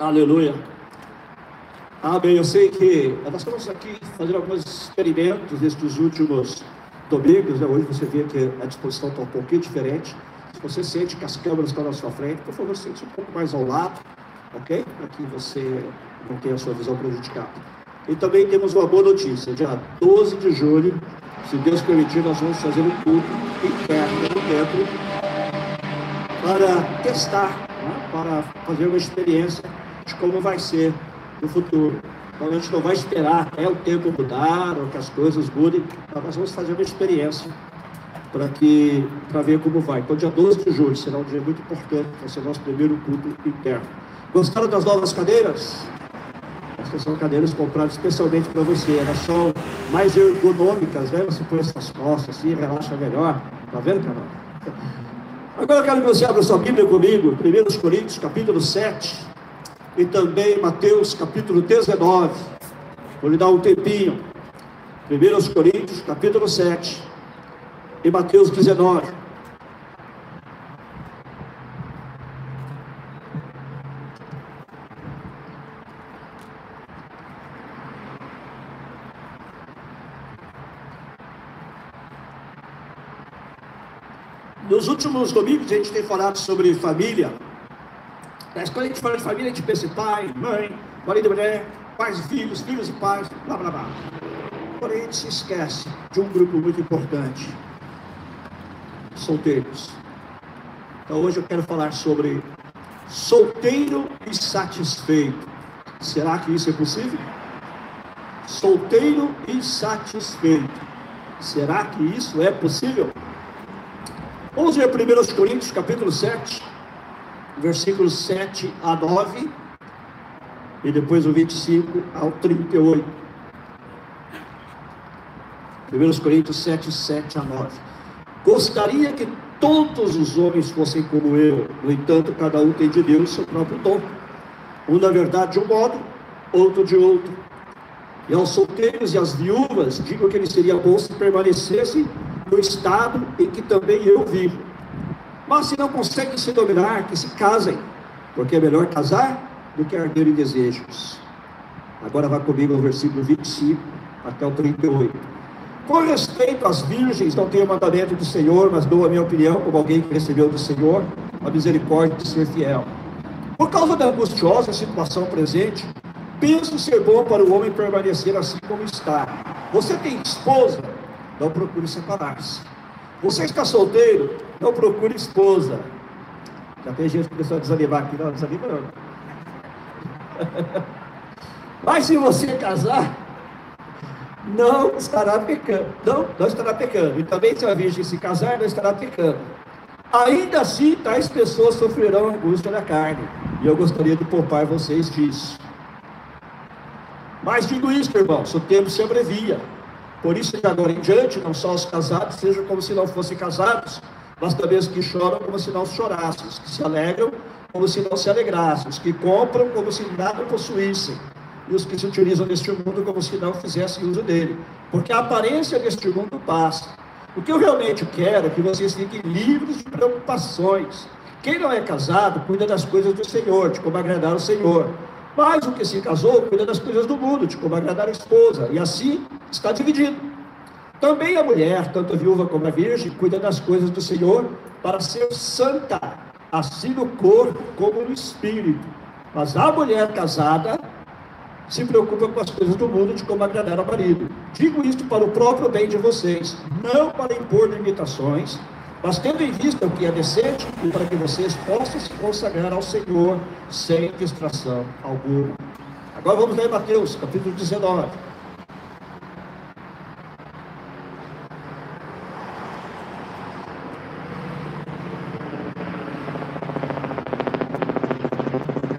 Aleluia. Amém. Eu sei que nós estamos aqui fazendo alguns experimentos nestes últimos domingos. Né? Hoje você vê que a disposição está um pouquinho diferente. Se você sente que as câmeras estão na sua frente, por favor, sente um pouco mais ao lado, ok? Para que você não tenha a sua visão prejudicada. E também temos uma boa notícia. Dia 12 de julho, se Deus permitir, nós vamos fazer um culto interno no templo para testar, né? para fazer uma experiência de como vai ser no futuro. Então a gente não vai esperar até o tempo mudar ou que as coisas mudem, nós vamos fazer uma experiência para que para ver como vai. Então dia 12 de julho será um dia muito importante, vai ser nosso primeiro culto interno. Gostaram das novas cadeiras? Essas são cadeiras compradas especialmente para você. Elas são mais ergonômicas, né? Você põe essas costas assim, relaxa melhor. Tá vendo, Carol? Agora eu quero que você abra sua Bíblia comigo, 1 Coríntios, capítulo 7 e também Mateus capítulo 19. Vou lhe dar um tempinho. 1 Coríntios capítulo 7 e Mateus 19. Nos últimos domingos a gente tem falado sobre família, mas quando a gente fala de família, a gente pensa em pai, mãe, marido e mulher, pais e filhos, filhos e pais, blá blá blá. Porém, a gente se esquece de um grupo muito importante: solteiros. Então, hoje eu quero falar sobre solteiro e satisfeito. Será que isso é possível? Solteiro e satisfeito. Será que isso é possível? Vamos ver 1 Coríntios, capítulo 7 versículos 7 a 9, e depois o 25 ao 38. 1 Coríntios 7, 7 a 9. Gostaria que todos os homens fossem como eu, no entanto, cada um tem de Deus seu próprio dom. Um, na verdade, de um modo, outro de outro. E aos solteiros e às viúvas, digo que eles seria bom se permanecessem no estado em que também eu vivo mas se não conseguem se dominar, que se casem, porque é melhor casar do que arder em desejos. Agora vá comigo no versículo 25 até o 38. Com respeito às virgens, não tenho mandamento do Senhor, mas dou a minha opinião como alguém que recebeu do Senhor a misericórdia de ser fiel. Por causa da angustiosa situação presente, penso ser bom para o homem permanecer assim como está. Você tem esposa? Não procure separar-se. Você está solteiro? Não procure esposa. Já tem gente que começou a desanimar aqui, não, desanima não. Mas se você casar, não estará pecando. Não, não estará pecando. E também se a virgem se casar, não estará pecando. Ainda assim, tais pessoas sofrerão angústia da carne. E eu gostaria de poupar vocês disso. Mas digo isso, irmãos, o tempo se abrevia. Por isso, de agora em diante, não só os casados sejam como se não fossem casados, mas também os que choram como se não chorassem, os que se alegram como se não se alegrassem, os que compram como se nada possuíssem, e os que se utilizam neste mundo como se não fizessem uso dele. Porque a aparência deste mundo passa. O que eu realmente quero é que vocês fiquem livres de preocupações. Quem não é casado, cuida das coisas do Senhor, de como agradar o Senhor. Mas o que se casou cuida das coisas do mundo, de como agradar a esposa, e assim está dividido. Também a mulher, tanto a viúva como a virgem, cuida das coisas do Senhor para ser santa, assim no corpo como no espírito. Mas a mulher casada se preocupa com as coisas do mundo, de como agradar ao marido. Digo isto para o próprio bem de vocês, não para impor limitações, mas tendo em vista o que é decente, e para que vocês possam se consagrar ao Senhor sem distração alguma. Agora vamos ler Mateus, capítulo 19.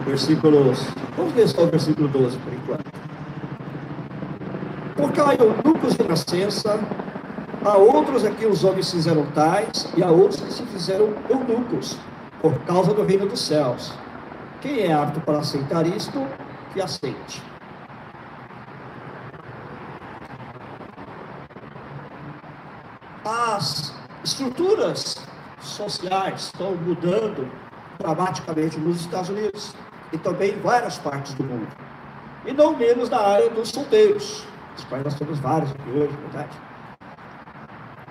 Versículos. Vamos ler só o versículo 12 por enquanto. Porque eunucos de nascença Há outros aqui os homens se fizeram tais, e há outros que se fizeram eunucos, por causa do reino dos céus. Quem é apto para aceitar isto, que aceite. As estruturas sociais estão mudando dramaticamente nos Estados Unidos. e também em várias partes do mundo. E não menos na área dos solteiros, dos quais nós temos vários aqui hoje, verdade?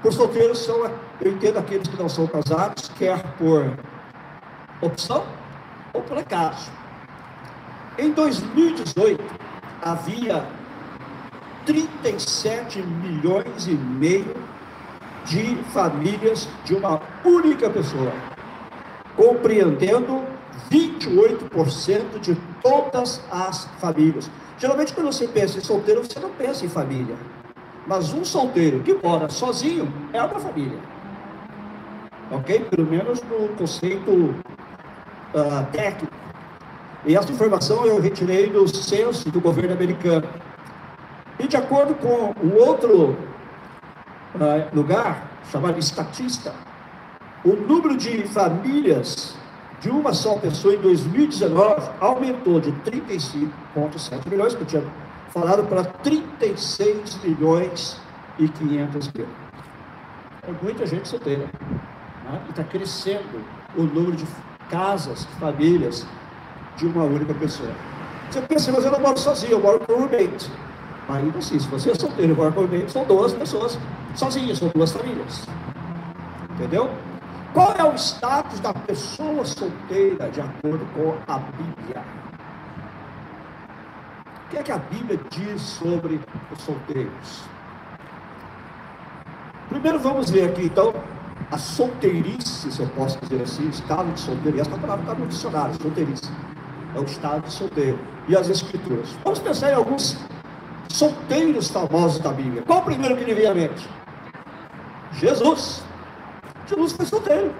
Os solteiros são, eu entendo aqueles que não são casados, quer por opção ou por acaso. Em 2018, havia 37 milhões e meio de famílias de uma única pessoa, compreendendo 28% de todas as famílias. Geralmente, quando você pensa em solteiro, você não pensa em família. Mas um solteiro que mora sozinho é uma família. Ok? Pelo menos no conceito uh, técnico. E essa informação eu retirei do censo do governo americano. E de acordo com o outro uh, lugar, chamado Estatista, o número de famílias de uma só pessoa em 2019 aumentou de 35,7 milhões, que eu tinha falado, para 36 milhões e 500 mil. É muita gente solteira. Né? E está crescendo o número de casas, famílias de uma única pessoa. Você pensa, mas eu não moro sozinho, eu moro com um roommate. Ainda assim, se você é solteiro e mora com roommate, são duas pessoas sozinhas, são duas famílias. Entendeu? Qual é o status da pessoa solteira de acordo com a Bíblia? Que é que a Bíblia diz sobre os solteiros? Primeiro vamos ver aqui então a solteirice, se eu posso dizer assim, o estado de solteiro. Essa palavra está no dicionário, solteirice. É o estado de solteiro. E as escrituras. Vamos pensar em alguns solteiros famosos da Bíblia. Qual o primeiro que lhe vem à mente? Jesus. Jesus foi solteiro.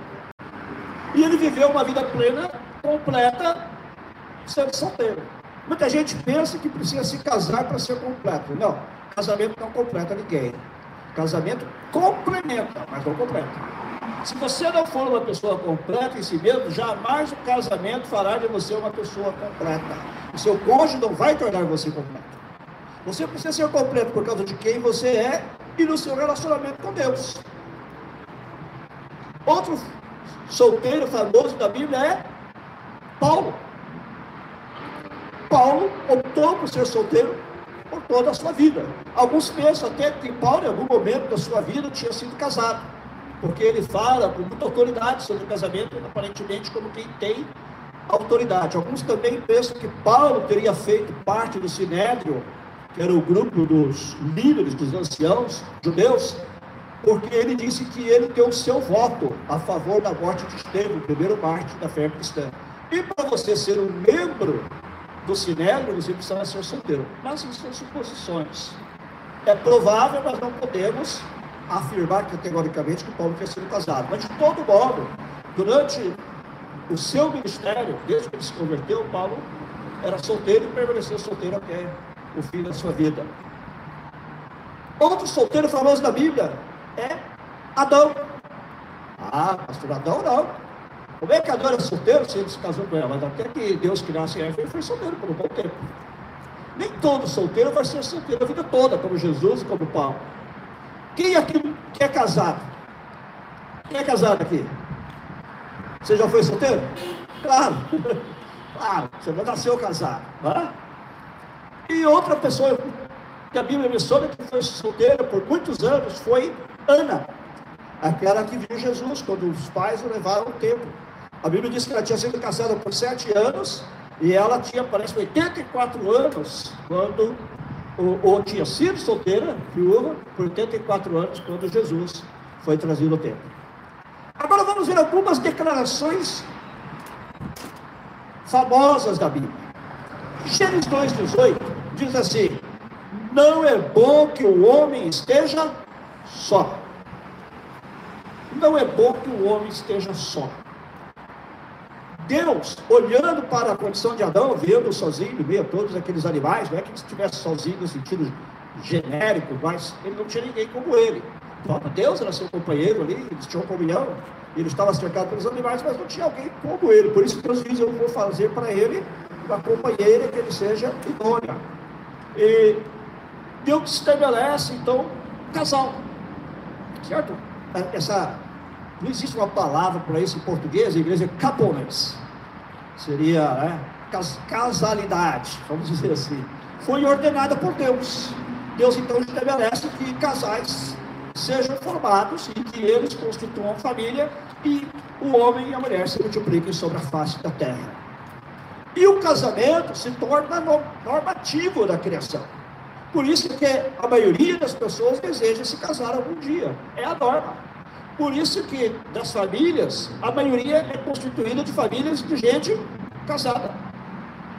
E ele viveu uma vida plena, completa, sendo solteiro. Muita gente pensa que precisa se casar para ser completo. Não, casamento não completa ninguém. Casamento complementa, mas não completa. Se você não for uma pessoa completa em si mesmo, jamais o casamento fará de você uma pessoa completa. O seu cônjuge não vai tornar você completo. Você precisa ser completo por causa de quem você é e no seu relacionamento com Deus. Outro solteiro famoso da Bíblia é Paulo. Paulo optou por ser solteiro por toda a sua vida. Alguns pensam até que Paulo, em algum momento da sua vida, tinha sido casado, porque ele fala com muita autoridade sobre o casamento, aparentemente como quem tem autoridade. Alguns também pensam que Paulo teria feito parte do Sinédrio, que era o grupo dos líderes, dos anciãos judeus, porque ele disse que ele deu o seu voto a favor da morte de Estevão, o primeiro mártir da fé cristã. E para você ser um membro do Sinédrio, você precisa ser solteiro. Mas isso são suposições. É provável, mas não podemos afirmar categoricamente que Paulo tenha sido casado. Mas, de todo modo, durante o seu ministério, desde que ele se converteu, Paulo era solteiro e permaneceu solteiro até o fim da sua vida. Outro solteiro famoso da Bíblia é Adão. Ah, pastor Adão não. Como é que Adão era solteiro se ele se casou com ela? Mas até que Deus criasse Eva, ele foi solteiro por um bom tempo. Nem todo solteiro vai ser solteiro a vida toda, como Jesus e como Paulo. Quem aqui que é casado? Quem é casado aqui? Você já foi solteiro? Claro. Claro, você não nasceu casado. Tá? E outra pessoa que a Bíblia menciona que foi solteira por muitos anos foi Ana, aquela que viu Jesus quando os pais o levaram ao templo. A Bíblia diz que ela tinha sido casada por sete anos e ela tinha, parece, 84 anos quando, ou, ou tinha sido solteira, viúva, por 84 anos quando Jesus foi trazido ao templo. Agora vamos ver algumas declarações famosas da Bíblia. Gênesis 2,18 diz assim: Não é bom que o homem esteja só. Não é bom que o homem esteja só. Deus, olhando para a condição de Adão, vendo sozinho, via todos aqueles animais, não é que ele estivesse sozinho no sentido genérico, mas ele não tinha ninguém como ele. O próprio Deus era seu companheiro ali, eles tinham comunhão, ele estava cercado pelos animais, mas não tinha alguém como ele. Por isso Deus diz: Eu vou fazer para ele uma companheira que ele seja idônea. E Deus estabelece, então, um casal. Certo? Essa, não existe uma palavra para isso em português, em inglês é coupleness. Seria né, casalidade, vamos dizer assim, foi ordenada por Deus. Deus então estabelece que casais sejam formados e que eles constituam família e o homem e a mulher se multipliquem sobre a face da terra. E o casamento se torna normativo da criação. Por isso que a maioria das pessoas deseja se casar algum dia. É a norma. Por isso que das famílias, a maioria é constituída de famílias de gente casada.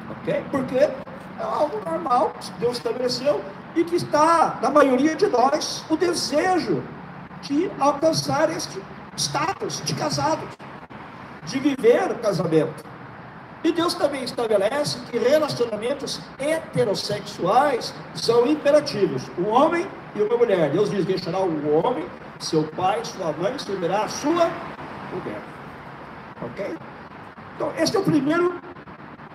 Ok? Porque é algo normal que Deus estabeleceu e que está na maioria de nós o desejo de alcançar este status de casados, de viver o casamento. E Deus também estabelece que relacionamentos heterossexuais são imperativos. Um homem e uma mulher. Deus diz: deixará o homem, seu pai, sua mãe, se unirá a sua mulher. Ok? Então, esse é o primeiro,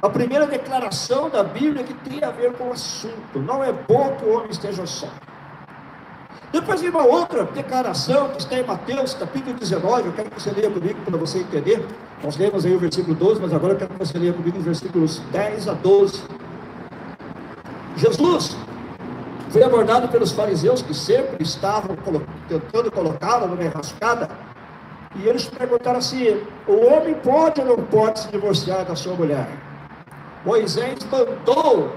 a primeira declaração da Bíblia que tem a ver com o assunto. Não é bom que o homem esteja só. Depois vem uma outra declaração que está em Mateus, capítulo 19. Eu quero que você leia comigo para você entender. Nós lemos aí o versículo 12, mas agora eu quero que você leia comigo os versículos 10 a 12. Jesus foi abordado pelos fariseus que sempre estavam tentando colocá-lo numa enrascada. E eles perguntaram assim: o homem pode ou não pode se divorciar da sua mulher? Moisés mandou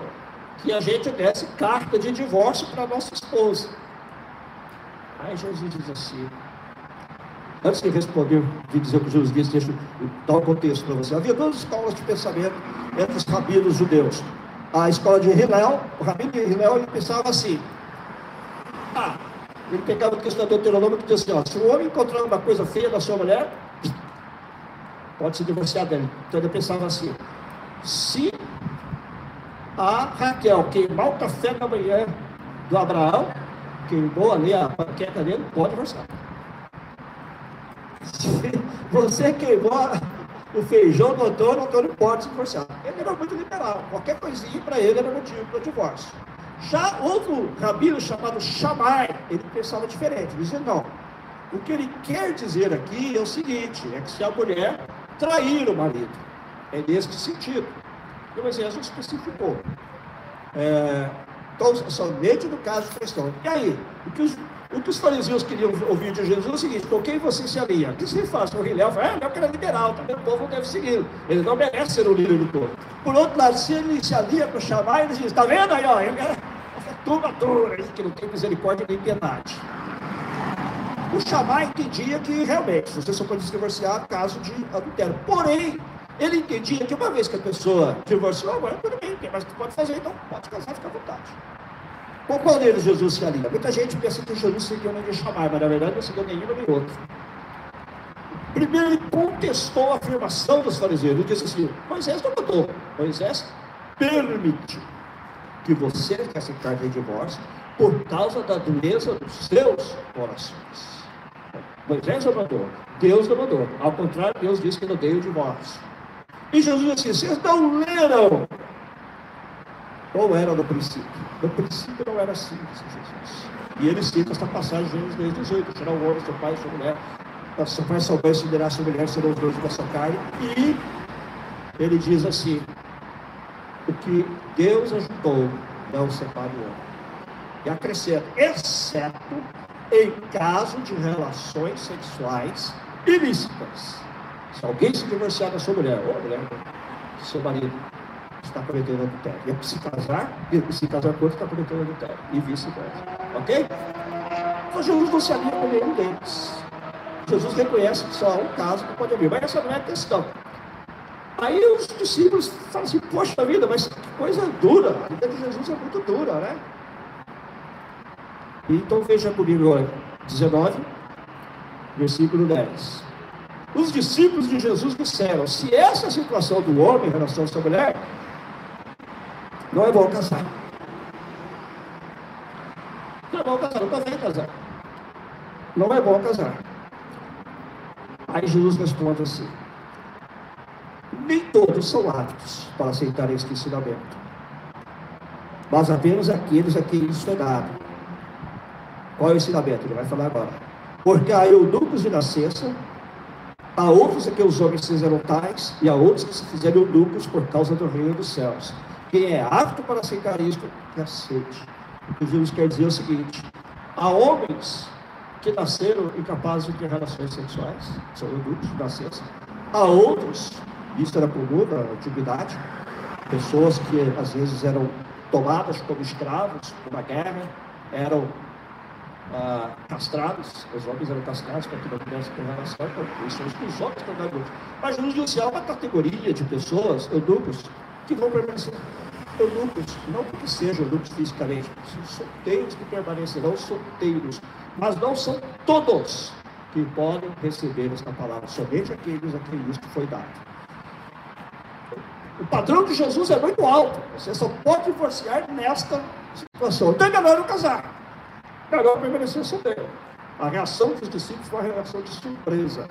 que a gente desse carta de divórcio para nossa esposa. Aí Jesus diz assim, antes de responder, de dizer que Jesus disse, deixa eu dar um contexto para você. Havia duas escolas de pensamento entre os rabinos judeus. A escola de Hillel, o rabino de Hillel, ele pensava assim, ah, ele pegava a questão do Deuteronômio que dizia assim, ó, se o homem encontrar uma coisa feia da sua mulher, pode se divorciar dele. Então ele pensava assim, se a Raquel queimar o café da manhã do Abraão, queimou ali a panqueca dele, pode divorciar. Se você queimou o feijão do Antônio, Antônio pode se divorciar. Ele era muito liberal, qualquer coisinha para ele era motivo para divórcio. Já outro rabino chamado Shammai, ele pensava diferente, ele dizia não. O que ele quer dizer aqui é o seguinte, é que se a mulher trair o marido, é nesse sentido. E o exército especificou. É, então, somente no caso de questão. E aí, o que os, o que os fariseus queriam ouvir de Jesus é o seguinte: com quem você se alia? O que você faz? O Hilel fala, ah, Hilel que era liberal, também o povo deve seguir. Ele não merece ser o líder do povo. Por outro lado, se ele se alia para chamar, ele diz: está vendo aí, ó, ele é turma dura, que não tem misericórdia nem piedade. O chamar entendia que realmente você só pode se divorciar caso de adultério. Porém, ele entendia que uma vez que a pessoa divorciou, agora tudo bem, tem mais que pode fazer, então pode casar, fica à vontade. Com qual deles Jesus se alinha? Muita gente pensa que Jesus seguiu nem de chamar, mas na verdade não seguiu nenhum nem outro. Primeiro ele contestou a afirmação dos fariseus. Ele disse assim: Moisés não mandou. Moisés permitiu que você que aceitar de divórcio por causa da dureza dos seus corações. Moisés não mandou, Deus não mandou. Ao contrário, Deus disse que não deu o divórcio. E Jesus disse: vocês não leram. Ou era no princípio? No princípio não era assim, disse Jesus. E ele cita esta passagem de Gênesis 2, 18: Será o homem, seu pai sua mulher. Seu pai souber se dirá sua mulher, serão os dois da sua carne. E ele diz assim: O que Deus ajudou, não separe o homem. E acrescenta: exceto em caso de relações sexuais ilícitas. Se alguém se divorciar da sua mulher, ou a mulher seu marido, está cometendo adultério. E se casar, e se casar com outro, está cometendo adultério. E vice-versa. Ok? Então Jesus não se alia com nenhum deles. Jesus reconhece que só há um caso que pode haver. Mas essa não é a questão. Aí os discípulos falam assim, poxa vida, mas que coisa dura. A vida de Jesus é muito dura, né? Então veja comigo agora, 19, versículo 10. Os discípulos de Jesus disseram: se essa é situação do homem em relação à sua mulher, não é bom casar. Não é bom casar, estou vendo casar. Não é bom casar. Aí Jesus responde assim: nem todos são aptos para aceitar este ensinamento, mas apenas aqueles a quem isso é dado. Qual é o ensinamento? Ele vai falar agora. Porque há eunucos de nascença Há outros é que os homens fizeram tais, e há outros que se fizeram eunucos por causa do reino dos céus. Quem é apto para aceitar isto, que aceite. O que Jesus quer dizer é o seguinte: há homens que nasceram incapazes de ter relações sexuais, são eunucos, nascença. Há outros, isso era comum na antiguidade, pessoas que às vezes eram tomadas como escravos numa guerra, eram ah, castrados, os homens eram castrados para que não pudessem ter relação com isso, os homens também. Mas Jesus disse, há uma categoria de pessoas, eunucos, que vão permanecer eunucos, não porque sejam eunucos fisicamente, são solteiros que permanecerão solteiros, mas não são todos que podem receber esta palavra, somente aqueles a quem isto foi dado. O padrão de Jesus é muito alto. Você só pode divorciar nesta situação. Então é melhor não casar. Melhor permanecer solteiro. A reação dos discípulos foi uma reação de surpresa.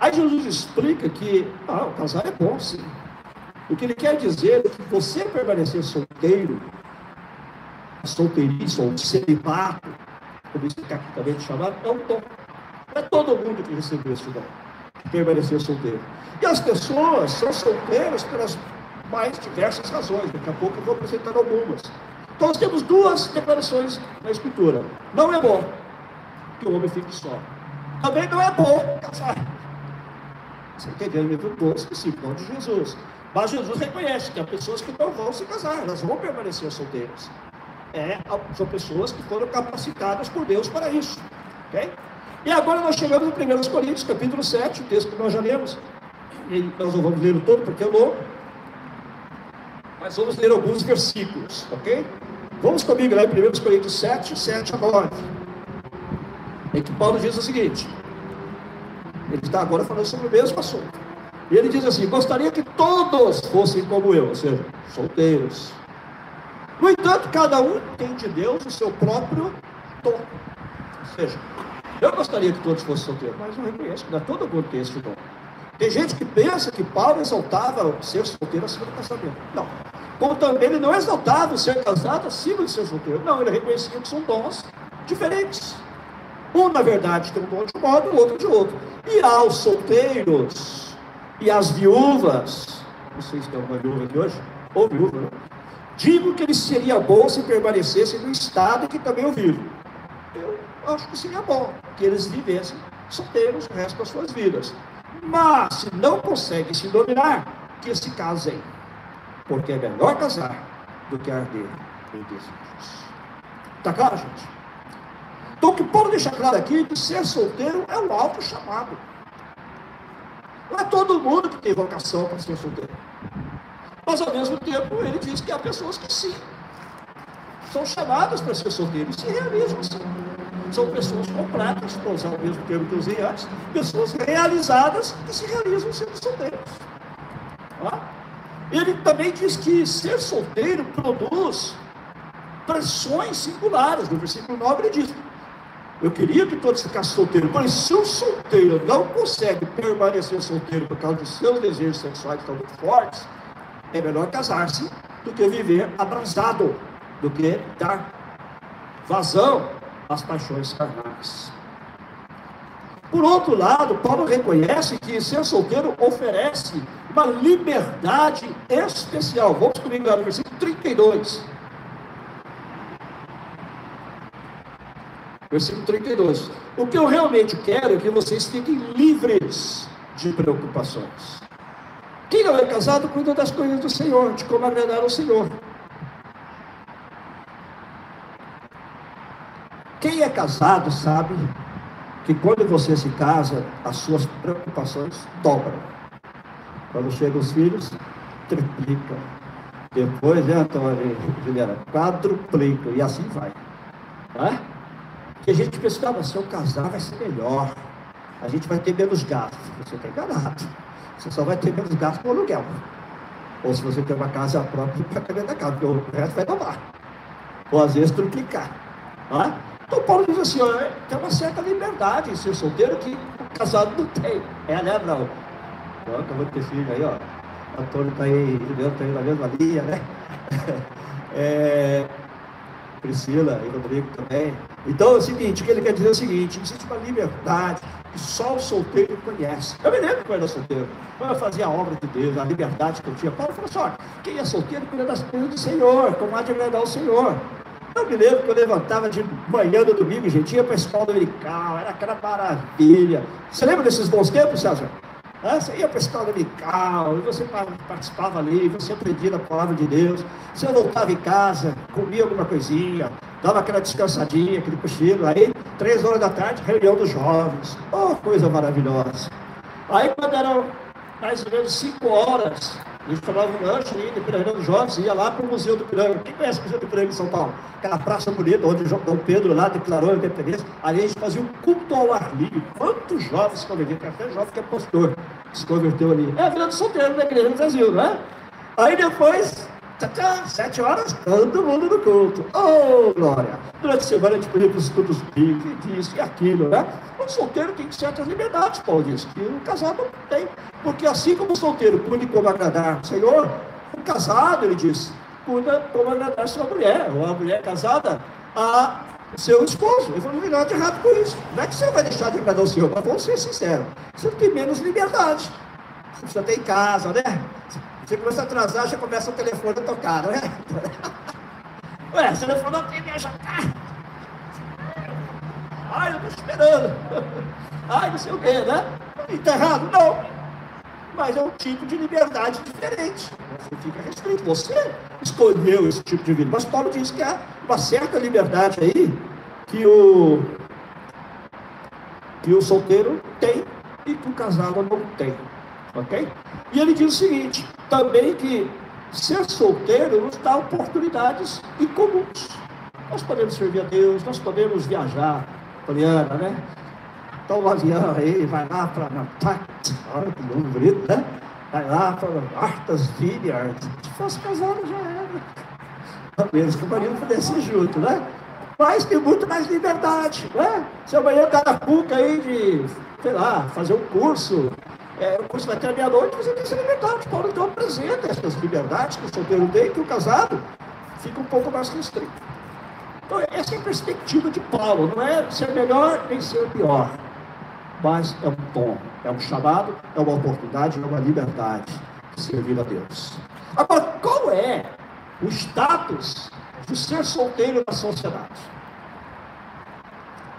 Aí Jesus explica que ah, o casar é bom, sim. O que ele quer dizer é que você permanecer solteiro, solteirice ou celibato, como isso é tecnicamente chamado, é um dom. Não é todo mundo que recebeu esse dom, que permanecer solteiro. E as pessoas são solteiras pelas mais diversas razões. Daqui a pouco eu vou apresentar algumas. Então nós temos duas declarações na Escritura. Não é bom que o homem fique só. Também não é bom casar. Você entendeu? Livro 12, versículo de Jesus. Mas Jesus reconhece que há pessoas que não vão se casar, elas vão permanecer solteiras. É, são pessoas que foram capacitadas por Deus para isso. Okay? E agora nós chegamos no 1 Coríntios, capítulo 7, o texto que nós já lemos. E nós não vamos ler todo porque é longo. Mas vamos ler alguns versículos, ok? Vamos comigo lá em 1 Coríntios 7, 7 a 9. Em que Paulo diz o seguinte: ele está agora falando sobre o mesmo assunto. E ele diz assim: gostaria que todos fossem como eu, ou seja, solteiros. No entanto, cada um tem de Deus o seu próprio dom. Ou seja, eu gostaria que todos fossem solteiros, mas não reconheço que não é todo tem esse dom. Tem gente que pensa que Paulo exaltava ser solteiro acima do casamento. Não. Como também ele não exaltava ser casado acima de ser solteiro. Não, ele reconhecia que são dons diferentes. Um, na verdade, tem um dom de um modo, o outro de outro. E aos solteiros e às viúvas, não sei se tem alguma viúva aqui hoje, ou viúva, né? digo que ele seria bom se permanecessem no estado que também eu vivo. Eu acho que seria bom que eles vivessem solteiros o resto das suas vidas. Mas, se não conseguem se dominar, que se casem. Porque é melhor casar do que arder em desejos. Está claro, gente? Então, o que Paulo deixa claro aqui é que ser solteiro é um alto chamado. Não é todo mundo que tem vocação para ser solteiro. Mas, ao mesmo tempo, ele diz que há pessoas que sim, são chamadas para ser solteiros se realizam assim são pessoas completas, para usar o mesmo termo que eu usei antes, pessoas realizadas que se realizam sendo solteiros. Tá? Ele também diz que ser solteiro produz pressões singulares. No versículo 9 ele diz: Eu queria que todos ficassem solteiros, mas se o solteiro não consegue permanecer solteiro por causa dos seus desejos sexuais muito fortes, é melhor casar-se do que viver abrasado, do que dar vazão as paixões carnais. Por outro lado, Paulo reconhece que ser solteiro oferece uma liberdade especial. Vamos comigo lá no versículo 32. Versículo 32. O que eu realmente quero é que vocês fiquem livres de preocupações. Quem não é casado cuida das coisas do Senhor, de como agradar ao Senhor. Quem é casado sabe que quando você se casa, as suas preocupações dobram. Quando chegam os filhos, triplicam. Depois, né, Antônio Juliana, quadruplicam. E assim vai. Né? Que a gente pensava, se eu casar vai ser melhor. A gente vai ter menos gastos. Você está enganado. Você só vai ter menos gastos com o aluguel. Ou se você tem uma casa própria, para caber da casa, porque o resto vai tomar. Ou às vezes triplicar. Né? Então Paulo diz assim, ó, tem uma certa liberdade em ser solteiro que o casado não tem. É, né, Brau? Ó, acabou de ter filho aí, ó. Antônio está aí, Juliano está aí na mesma linha, né? É, Priscila e Rodrigo também. Então é o seguinte, o que ele quer dizer é o seguinte, existe uma liberdade que só o solteiro conhece. Eu me lembro quando eu era solteiro, quando eu fazia a obra de Deus, a liberdade que eu tinha. Paulo falou assim: olha, quem é solteiro cuida das coisas do Senhor, como há de agradar o Senhor. Eu me lembro que eu levantava de manhã do domingo, gente, ia para a escola dominical, era aquela maravilha. Você lembra desses bons tempos, César? Você ia para a escola dominical, você participava ali, você aprendia a palavra de Deus. Você voltava em casa, comia alguma coisinha, dava aquela descansadinha, aquele cochilo. Aí, três horas da tarde, reunião dos jovens. Oh, coisa maravilhosa. Aí, quando eram mais ou menos cinco horas, gente tomava um lanche ali, Piranga dos Jovens, ia lá para o Museu do Piranga. Quem conhece o Museu do Piranga em São Paulo? Aquela praça bonita, onde o Dom Pedro lá declarou a independência. Ali a gente fazia um culto ao ar livre. Quantos jovens se converteram? Tem até jovem que é pastor, se converteu ali. É a vida do solteiro da igreja no Brasil, não é? Aí depois, sete horas, todo mundo no culto. Oh, glória! Durante a semana a gente para os cultos bíblicos, isso e aquilo, né? O solteiro tem certas liberdades, Paulo diz, que o casado não tem. Porque assim como o solteiro cuida como agradar o Senhor, o casado, ele diz, cuida como agradar sua mulher, ou a mulher casada a seu esposo. Ele falou, não tem nada errado com isso. Não é que você vai deixar de agradar o Senhor, mas vamos ser sinceros. Você tem menos liberdade. Você tem casa, né? Você começa a atrasar, já começa o telefone a tocar, não é? Ué, você não falou que ia. Ai, eu estou esperando. Ai, não sei o quê, né? Está errado? Não. Mas é um tipo de liberdade diferente. Você fica restrito. Você escolheu esse tipo de vida. Mas Paulo diz que há uma certa liberdade aí que o, que o solteiro tem e que o casado não tem. Ok? E ele diz o seguinte: também que ser solteiro nos dá oportunidades incomuns. Nós podemos servir a Deus, nós podemos viajar, Poliana, né? Então o avião aí, vai lá para Nantucket, olha que nome bonito, né? Vai lá para Artas Vineyard. Se fosse casado já era. Menos que o marido pudesse ir junto, né? Mas tem muito mais liberdade, né? Se amanhã tá na PUC aí de, sei lá, fazer um curso, é, o curso vai ter meia-noite, você tem essa liberdade. Paulo então apresenta essas liberdades que o solteiro tem, que o casado fica um pouco mais restrito. Então, essa é a perspectiva de Paulo, não é ser melhor nem ser pior, mas é um tom, é um chamado, é uma oportunidade, é uma liberdade de servir a Deus. Agora, qual é o status de ser solteiro na sociedade?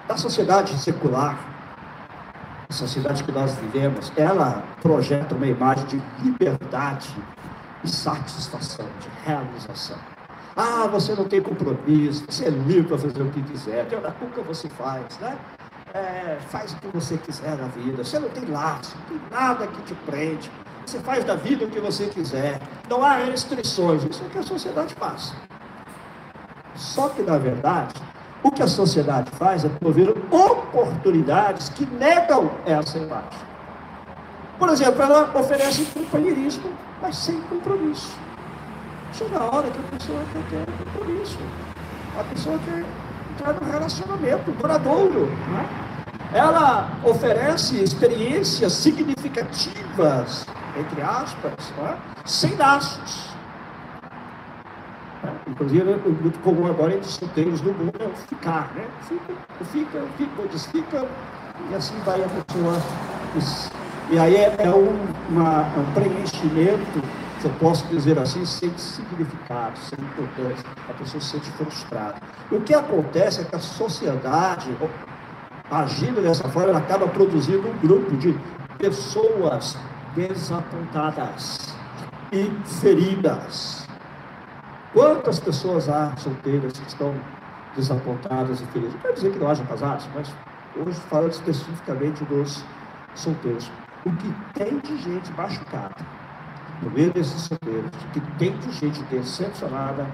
Na sociedade secular, sociedade que nós vivemos, ela projeta uma imagem de liberdade e satisfação, de realização. Ah, você não tem compromisso, você é livre para fazer o que quiser, tem hora que você faz, né? É, faz o que você quiser na vida, você não tem laço, não tem nada que te prende, você faz da vida o que você quiser, não há restrições, isso é o que a sociedade faz. Só que, na verdade, o que a sociedade faz é prover oportunidades que negam essa imagem. Por exemplo, ela oferece companheirismo, mas sem compromisso. Chega a hora que a pessoa quer ter compromisso. A pessoa quer entrar num relacionamento duradouro. Né? Ela oferece experiências significativas, entre aspas, né? sem laços. Inclusive, o muito comum agora entre solteiros do mundo é ficar, né? Fica, fica, fica, desfica, e assim vai a pessoa. E aí é, é um, uma, um preenchimento se eu posso dizer assim, sem significado, sem importância. A pessoa se sente frustrada. O que acontece é que a sociedade, agindo dessa forma, ela acaba produzindo um grupo de pessoas desapontadas e feridas. Quantas pessoas há solteiras que estão desapontadas e feridas? Não quero dizer que não haja casados, mas hoje falando especificamente dos solteiros. O que tem de gente machucada no meio desses solteiros, que tem de gente decepcionada,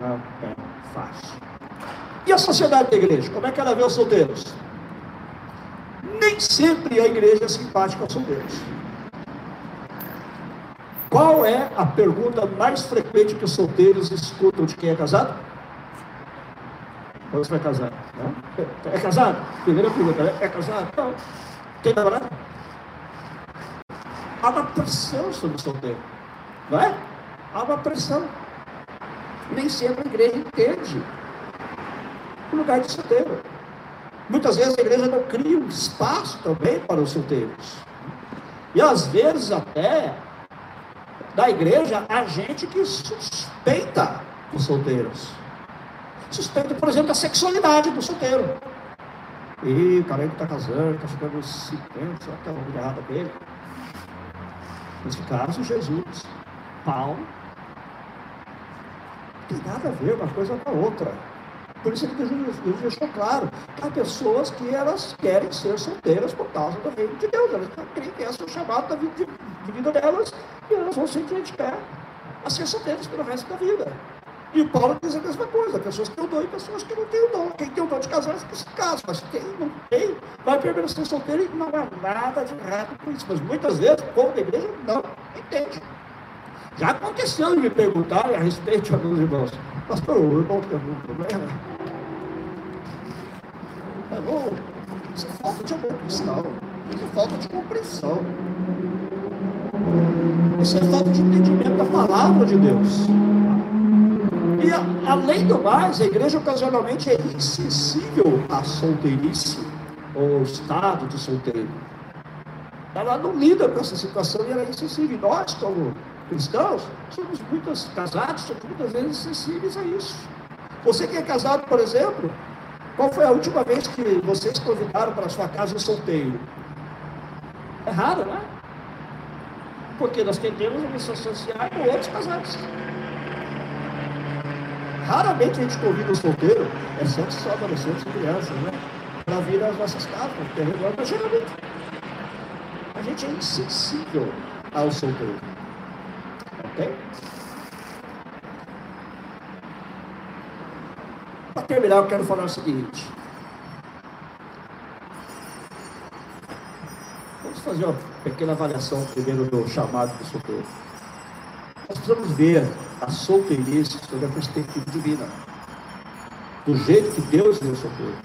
não é fácil. E a sociedade da igreja, como é que ela vê os solteiros? Nem sempre a igreja é simpática aos solteiros. Qual é a pergunta mais frequente que os solteiros escutam de quem é casado? Quando você vai casar? É casado? Primeira pergunta, é casado? Não. Tem namorado? há uma pressão sobre o solteiro. Não é? Há uma pressão. Nem sempre a igreja entende o lugar de solteiro. Muitas vezes a igreja não cria um espaço também para os solteiros. E às vezes até da igreja a gente que suspeita os solteiros. Suspeita, por exemplo, da sexualidade do solteiro. E o cara que está casando, está ficando uns 50, será que é uma errada dele? Nesse caso, Jesus, Paulo, tem nada a ver uma coisa com a outra. Por isso que Jesus deixou claro que há pessoas que elas querem ser solteiras por causa do reino de Deus. Elas querem que esse é o chamado da vida, de, vida delas e elas vão se dedicar a solteiras pelo resto da vida. E o Paulo diz a mesma coisa, pessoas que têm o dom e pessoas que não têm o dom. Quem tem o dom de casar, que se casa, mas quem não tem, vai permanecer solteiro e não há nada de errado com isso. Mas muitas vezes o povo da igreja não entende. Já aconteceu de me perguntarem a respeito de alguns irmãos. Pastor, o irmão tem algum problema? Irmão, isso é falta de amor cristão. Isso é falta de compreensão. Isso é falta de entendimento da palavra de Deus. E, além do mais, a igreja ocasionalmente é insensível à solteirice, ou estado de solteiro. Ela não lida com essa situação e ela é insensível. Nós, como cristãos, somos muitos casados, somos muitas vezes sensíveis a isso. Você que é casado, por exemplo, qual foi a última vez que vocês convidaram para a sua casa um solteiro? É raro, não é? Porque nós tentamos uma missão social com outros casados. Raramente a gente convida um solteiro, exceto só adolescentes e crianças, né? Para vir às nossas casas, terreno, mas geralmente a gente é insensível ao solteiro. Ok? Para terminar, eu quero falar o seguinte. Fazer uma pequena avaliação primeiro do chamado do solteiro. Nós precisamos ver a solteirice sob a perspectiva divina. Do jeito que Deus deu solteiro.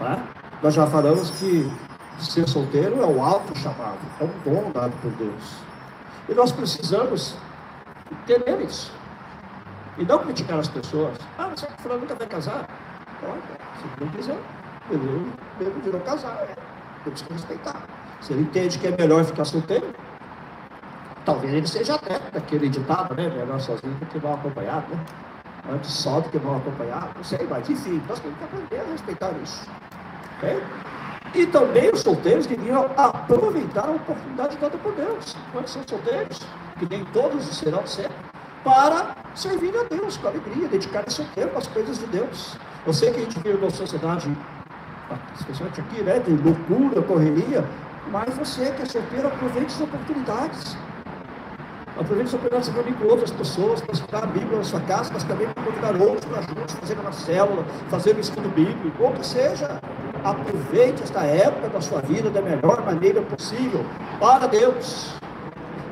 Tá? Nós já falamos que ser solteiro é o alto chamado, é um dom dado por Deus. E nós precisamos entender isso. E não criticar as pessoas. Ah, mas o fulano nunca vai casar? Olha, se não quiser, ele, ele virou casar. Temos que respeitar. Se ele entende que é melhor ficar solteiro, talvez ele seja até daquele ditado, né? Melhor sozinho do que mal acompanhado, né? Antes só do que mal acompanhado, não sei, mas enfim, nós temos que aprender a respeitar isso. Okay? E também os solteiros deviam aproveitar a oportunidade dada por Deus, quando são solteiros, que nem todos serão sempre, para servir a Deus com alegria, dedicar seu tempo às coisas de Deus. Eu sei que a gente vive numa sociedade, especialmente aqui, né, de loucura, correria, mas você que é solteiro, aproveite as oportunidades. Aproveite essa oportunidade para reunir com outras pessoas, para estudar a Bíblia na sua casa, mas também para convidar outros para juntos, fazer uma célula, fazer um estudo bíblico, ou que seja aproveite esta época da sua vida da melhor maneira possível para Deus.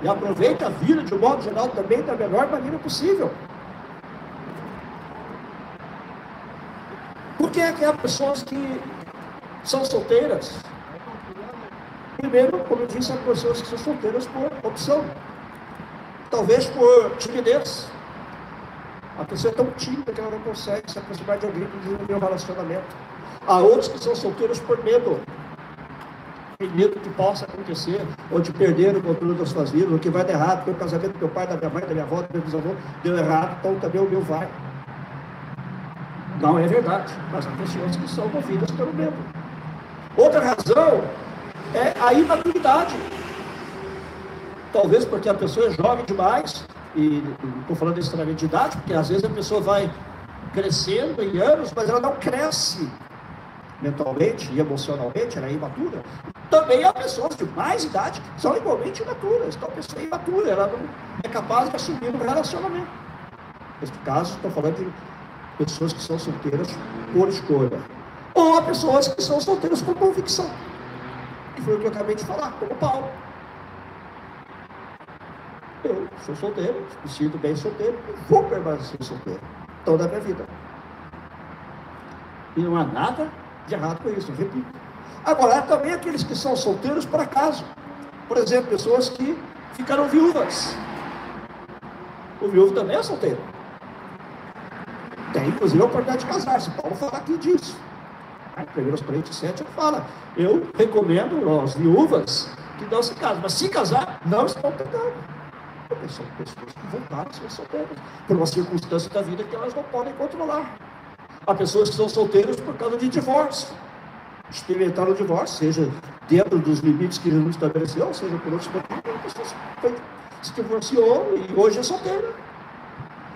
E aproveite a vida de um modo geral também da melhor maneira possível. Por que é que há pessoas que são solteiras? Primeiro, como eu disse, há pessoas que são solteiras por opção. Talvez por timidez. A pessoa é tão tímida que ela não consegue se aproximar de alguém para desenvolver um relacionamento. Há outros que são solteiros por medo. Tem medo que possa acontecer, ou de perder o controle das suas vidas, o que vai dar errado, porque o casamento do meu pai, da minha mãe, da minha avó, do meu bisavô deu errado, então também o meu vai. Não é verdade, mas há pessoas que são movidas pelo medo. Outra razão é a imaturidade. Talvez porque a pessoa é jovem demais, e não estou falando extremamente de idade, porque às vezes a pessoa vai crescendo em anos, mas ela não cresce mentalmente e emocionalmente, ela é imatura. Também há pessoas de mais idade que são igualmente imaturas. Então, a pessoa é imatura, ela não é capaz de assumir um relacionamento. Neste caso, estou falando de pessoas que são solteiras por escolha. Ou há pessoas que são solteiras por convicção. Que foi o que eu acabei de falar, como Paulo. Eu sou solteiro, me sinto bem solteiro, e vou permanecer solteiro toda a minha vida. E não há nada de errado com isso, repito. Agora, há também aqueles que são solteiros por acaso. Por exemplo, pessoas que ficaram viúvas. O viúvo também é solteiro. Tem, inclusive, a oportunidade de casar-se. Paulo fala aqui disso. Né? 1 Coríntios 7 fala, eu recomendo às viúvas que não se casem, mas se casar, não estão pecando. Porque são pessoas que voltaram a ser solteiras, por uma circunstância da vida que elas não podem controlar. Há pessoas que são solteiras por causa de divórcio. Experimentaram o divórcio, seja dentro dos limites que Jesus estabeleceu, seja por outros motivos, a pessoa se divorciou e hoje é solteira.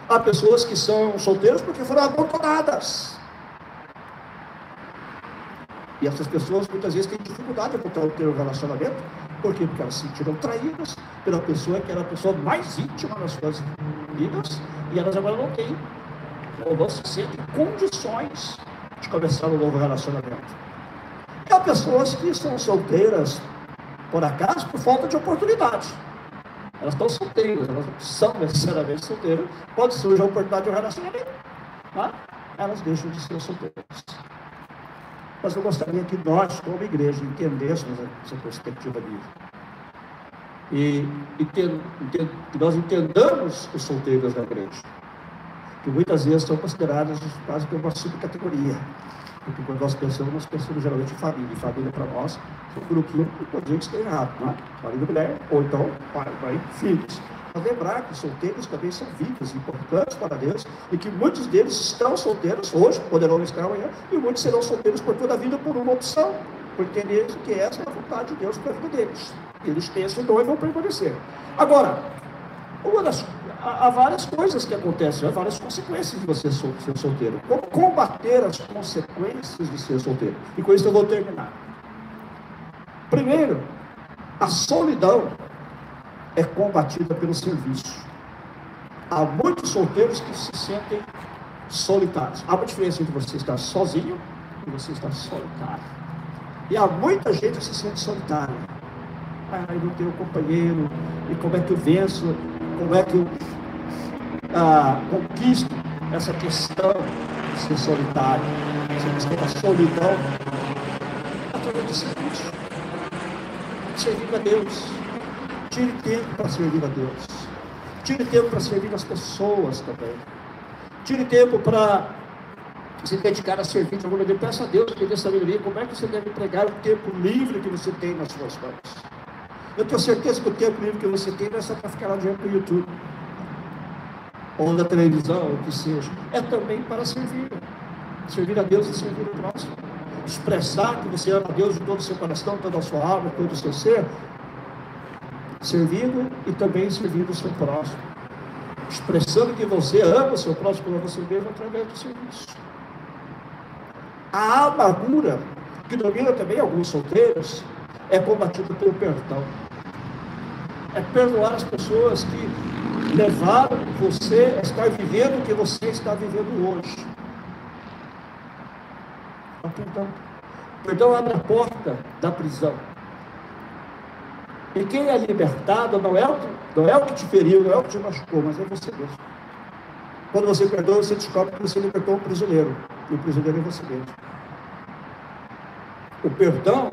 Há pessoas que são solteiras porque foram abandonadas. E essas pessoas muitas vezes têm dificuldade de voltar a ter um relacionamento. Por quê? Porque elas se sentiram traídas pela pessoa que era a pessoa mais íntima das suas vidas e elas agora não têm, ou não se sentem condições de começar um novo relacionamento. E há pessoas que são solteiras, por acaso, por falta de oportunidade. Elas estão solteiras, elas não são necessariamente solteiras. Pode surgir a oportunidade de um relacionamento, tá? elas deixam de ser solteiras. Mas eu gostaria que nós, como igreja, entendêssemos essa perspectiva bíblica. E, e que nós entendamos os solteiros da igreja. Que muitas vezes são considerados quase que uma subcategoria. Porque quando nós pensamos, nós pensamos geralmente em família. E família para nós é um que pode dizer que está errado, não é? Marido e mulher, ou então pai, mãe, filhos. Lembrar que solteiros também são vidas importantes para Deus e que muitos deles estão solteiros hoje, poderão estar amanhã, e muitos serão solteiros por toda a vida por uma opção, por entenderem que essa é a vontade de Deus para a vida deles. Eles esse dom e vão permanecer. Agora, uma das há, várias coisas que acontecem, há várias consequências de você ser solteiro. Como combater as consequências de ser solteiro? E com isso eu vou terminar. Primeiro, a solidão é combatida pelo serviço. Há muitos solteiros que se sentem solitários. Há uma diferença entre você estar sozinho e você estar solitário. E há muita gente que se sente solitária. Ah, eu não tenho companheiro. E como é que eu venço? Como é que eu ah, conquisto essa questão de ser solitário, essa questão da solidão, através de serviço, servir a Deus. Tire tempo para servir a Deus. Tire tempo para servir as pessoas também. Tire tempo para se dedicar a servir de alguma maneira. Peça a Deus que dê sabedoria. Como é que você deve empregar o tempo livre que você tem nas suas mãos? Eu tenho certeza que o tempo livre que você tem não é só para ficar lá diante do YouTube ou na televisão, o que seja, é também para servir. Servir a Deus e servir o próximo. Expressar que você ama a Deus de todo o seu coração, toda a sua alma, todo o seu ser, servindo e também servindo o seu próximo. Expressando que você ama o seu próximo como você mesmo através do serviço. A amargura, que domina também alguns solteiros, é combatida pelo perdão. É perdoar as pessoas que levaram você a estar vivendo o que você está vivendo hoje. O perdão. Perdão abre a porta da prisão. E quem é libertado não é, o que, não é o que te feriu, não é o que te machucou, mas é você mesmo. Quando você perdoa, você descobre que você libertou um prisioneiro. E o prisioneiro é você mesmo. O perdão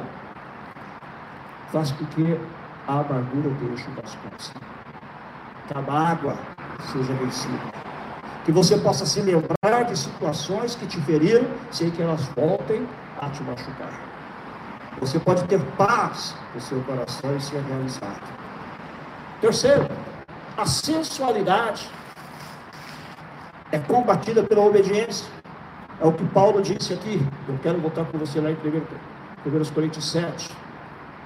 faz com que a amargura deixe das costas que a mágoa seja vencida. Que você possa se lembrar de situações que te feriram, sem que elas voltem a te machucar. Você pode ter paz no seu coração e ser realizado. Terceiro, a sensualidade é combatida pela obediência. É o que Paulo disse aqui. Eu quero voltar com você lá em 1 Coríntios 7.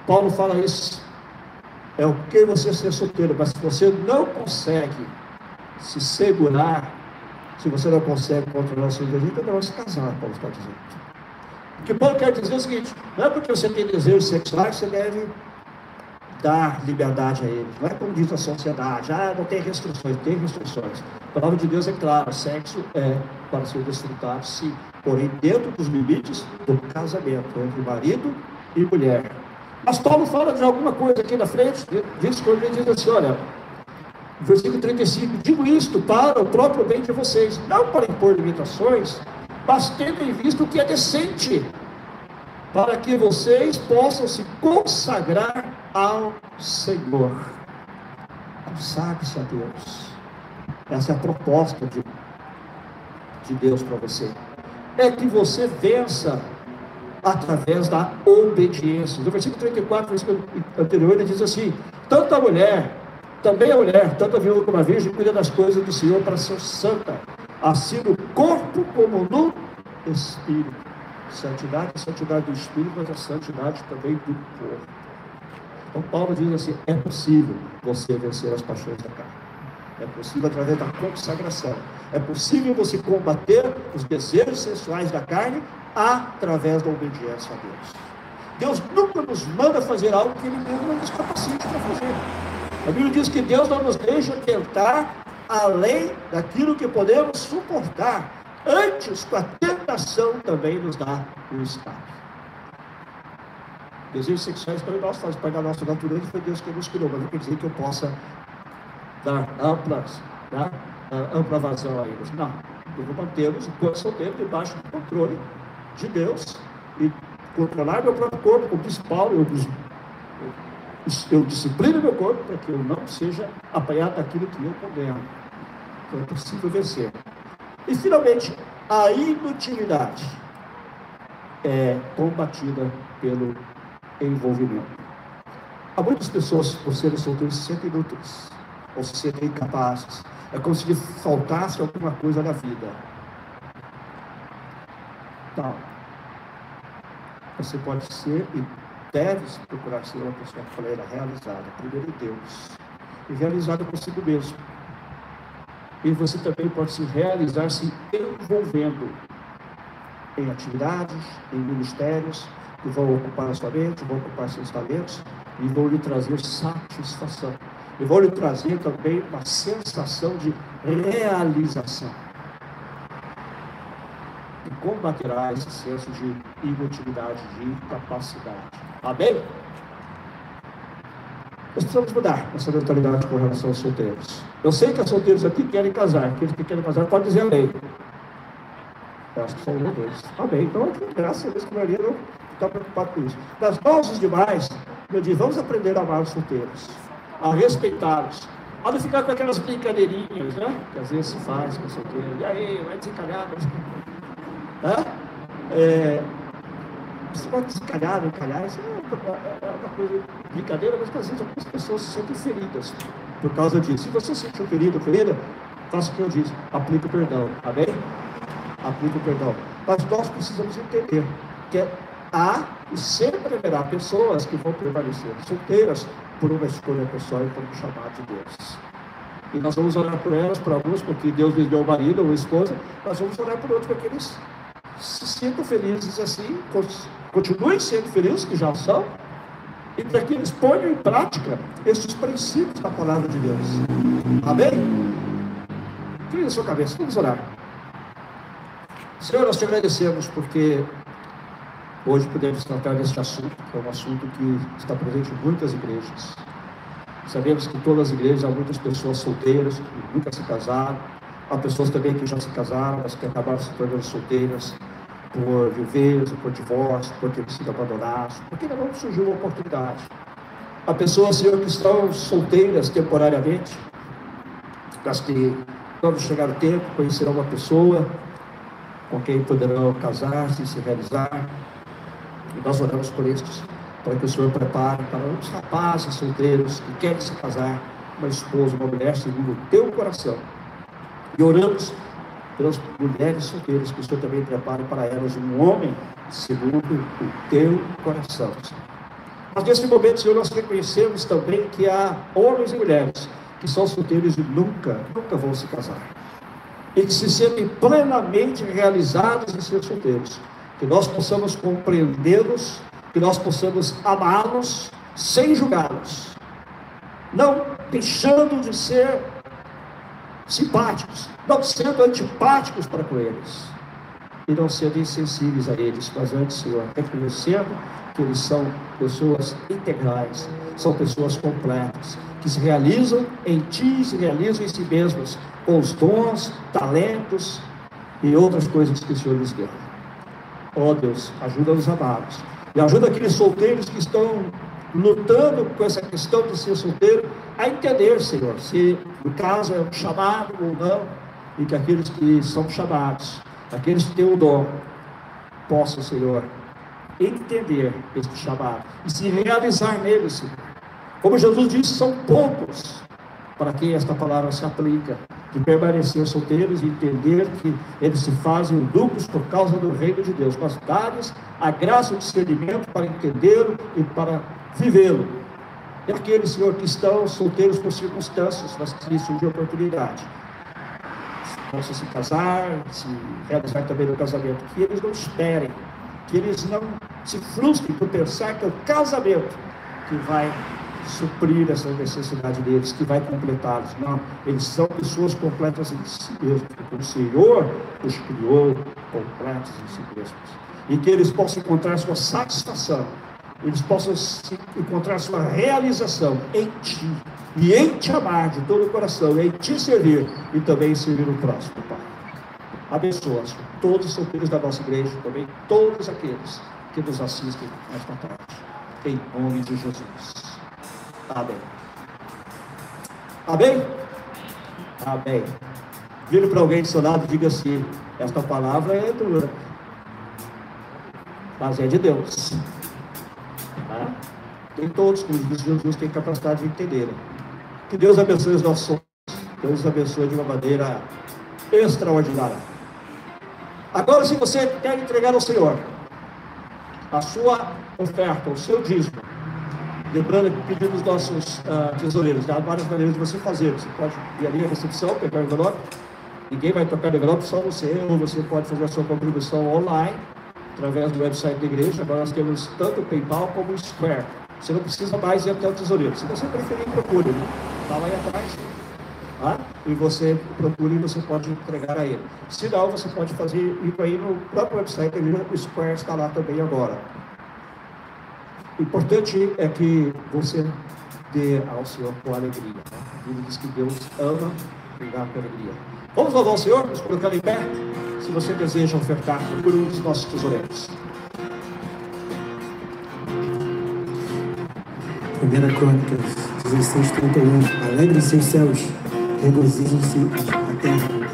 Paulo fala isso é o que você ser solteiro, mas se você não consegue se segurar, se você não consegue controlar seu desejo, então não se casar, Paulo está dizendo. Que Paulo quer dizer o seguinte: não é porque você tem desejos sexuais que você deve dar liberdade a eles. Não é como diz a sociedade, ah, não tem restrições, tem restrições. A palavra de Deus é clara, sexo é para ser desfrutado, sim, porém dentro dos limites do casamento entre marido e mulher. Mas Paulo fala de alguma coisa aqui na frente, diz que ele diz assim: olha, versículo 35: digo isto para o próprio bem de vocês, não para impor limitações, mas tendo em vista o que é decente, para que vocês possam se consagrar ao Senhor. Consagre-se a Deus. Essa é a proposta de, de Deus para você. É que você vença através da obediência. No versículo 34, versículo anterior, ele diz assim: tanto a mulher, também a mulher, tanto a viúva como a virgem, cuida das coisas do Senhor para ser santa, assim no corpo como no espírito. Santidade é santidade do espírito, mas a santidade também do corpo. Então Paulo diz assim: é possível você vencer as paixões da carne. É possível através da consagração. É possível você combater os desejos sexuais da carne através da obediência a Deus. Deus nunca nos manda fazer algo que Ele mesmo não nos capacite para fazer. A Bíblia diz que Deus não nos deixa tentar além daquilo que podemos suportar. Antes, com a tentação, também nos dá o escape. Desejos sexuais para nós faz parte da nossa natureza, foi Deus que nos criou, mas não quer dizer que eu possa dar amplas, né, ampla vazão a eles. Não, vou mantê-los enquanto solteiro debaixo do controle de Deus e controlar meu próprio corpo, como diz Paulo, eu, eu, eu disciplino meu corpo para que eu não seja apanhado daquilo que eu condeno. Então é possível vencer. E finalmente, a inutilidade é combatida pelo envolvimento. Há muitas pessoas, por serem solteiros, se sentem inúteis, ou se sentem incapazes. É como se faltasse alguma coisa na vida. Então, você pode ser e deve procurar ser uma pessoa plena, realizada, primeiro Deus, e realizada consigo mesmo. E você também pode se realizar se envolvendo em atividades, em ministérios, que vão ocupar a sua mente, vão ocupar seus talentos e vão lhe trazer satisfação. E vão lhe trazer também uma sensação de realização. E combaterá esse senso de inutilidade, de incapacidade. Amém? Nós precisamos mudar essa mentalidade com relação aos solteiros. Eu sei que os solteiros aqui querem casar. Aqueles que querem casar podem dizer amém. Eu acho que são um dois. Amém. Então, graças a Deus, que a maioria não está preocupado com isso. Das dos demais, eu digo, vamos aprender a amar os solteiros, a respeitá-los, a não ficar com aquelas brincadeirinhas, né? Que às vezes se faz com solteiro. E aí, vai desencalhar. Hã? É, você pode desencalhar, encalhar, isso é uma coisa brincadeira, mas às vezes algumas pessoas se sentem feridas por causa disso. Se você se sentiu ferido ferida, faça o que eu disse, aplique o perdão, amém? Aplique o perdão. Mas nós precisamos entender que é há e sempre haverá pessoas que vão permanecer solteiras por uma escolha pessoal e por um chamado de Deus. E nós vamos orar por elas, por alguns, porque Deus lhes deu o marido ou esposa, nós vamos orar por outros, para que eles se sintam felizes assim, continuem sendo felizes, que já são, e para que eles ponham em prática esses princípios da palavra de Deus. Amém? Tire a sua cabeça, vamos orar. Senhor, nós te agradecemos porque Hoje podemos tratar deste assunto, que é um assunto que está presente em muitas igrejas. Sabemos que em todas as igrejas há muitas pessoas solteiras que nunca se casaram, há pessoas também que já se casaram, mas que acabaram se tornando solteiras por viver, por divórcio, por ter sido abandonados, porque ainda não surgiu uma oportunidade. Há pessoas, Senhor, que estão solteiras temporariamente, mas que, quando chegar o tempo, conhecerão uma pessoa com quem poderão casar-se e se realizar. E nós oramos por estes, para que o Senhor prepare para os rapazes solteiros que querem se casar, uma esposa, uma mulher segundo o teu coração. E oramos pelas mulheres solteiras, que o Senhor também prepare para elas um homem segundo o teu coração. Mas nesse momento, Senhor, nós reconhecemos também que há homens e mulheres que são solteiros e nunca, nunca vão se casar. E que se sentem plenamente realizados em ser solteiros que nós possamos compreendê-los, que nós possamos amá-los sem julgá-los, não deixando de ser simpáticos, não sendo antipáticos para com eles, e não sendo insensíveis a eles, mas antes, Senhor, reconhecendo que eles são pessoas integrais, são pessoas completas, que se realizam em Ti, se realizam em si mesmos, com os dons, talentos e outras coisas que o Senhor lhes deu. Ó oh, Deus, ajuda os amados. E ajuda aqueles solteiros que estão lutando com essa questão de ser solteiro a entender, Senhor, se no caso é um chamado ou não, e que aqueles que são chamados, aqueles que têm o dom, possam, Senhor, entender este chamado e se realizar nele, Senhor. Como Jesus disse, são poucos para quem esta palavra se aplica, de permanecer solteiros e entender que eles se fazem duplos por causa do reino de Deus, mas dar-lhes a graça e discernimento para entendê-lo e para vivê-lo. E aqueles, Senhor, que estão solteiros por circunstâncias, mas que surge oportunidade, possam se casar, se realizar também no casamento, que eles não esperem, que eles não se frustrem por pensar que é o casamento que vai suprir essa necessidade deles, que vai completá-los. Não, eles são pessoas completas em si mesmos, porque o Senhor os criou completos em si mesmos. E que eles possam encontrar sua satisfação, eles possam encontrar sua realização em Ti, e em Te amar de todo o coração, em Te servir, e também servir o próximo, Pai. Abençoa, todos os solteiros da nossa igreja, também todos aqueles que nos assistem nesta tarde. Em nome de Jesus. Amém. Amém? Amém. Vire para alguém do seu lado e diga assim: esta palavra é dura, mas é de Deus. Tem todos, como diz Jesus, têm capacidade de entender. Que Deus abençoe os nossos sonhos. Deus abençoe de uma maneira extraordinária. Agora, se você quer entregar ao Senhor a sua oferta, o seu dízimo, Lembrando que pedindo os nossos uh, tesoureiros, há várias maneiras de você fazer. Você pode ir ali na recepção, pegar o envelope. Ninguém vai tocar o envelope, só você. Ou você pode fazer a sua contribuição online, através do website da igreja. Agora nós temos tanto o PayPal como o Square. Você não precisa mais ir até o tesoureiro. Se você preferir, procure. Está lá aí atrás. Tá? E você procure e você pode entregar a ele. Se não, você pode fazer ir aí no próprio website da igreja. O Square está lá também agora. O importante é que você dê ao Senhor com alegria. Né? A Bíblia diz que Deus ama dar com alegria. Vamos louvar o Senhor, nos colocando em pé, se você deseja ofertar por um dos nossos tesoureiros. Primeira Crônicas 16, 31. Alegrem-se os céus, regozijem-se a terra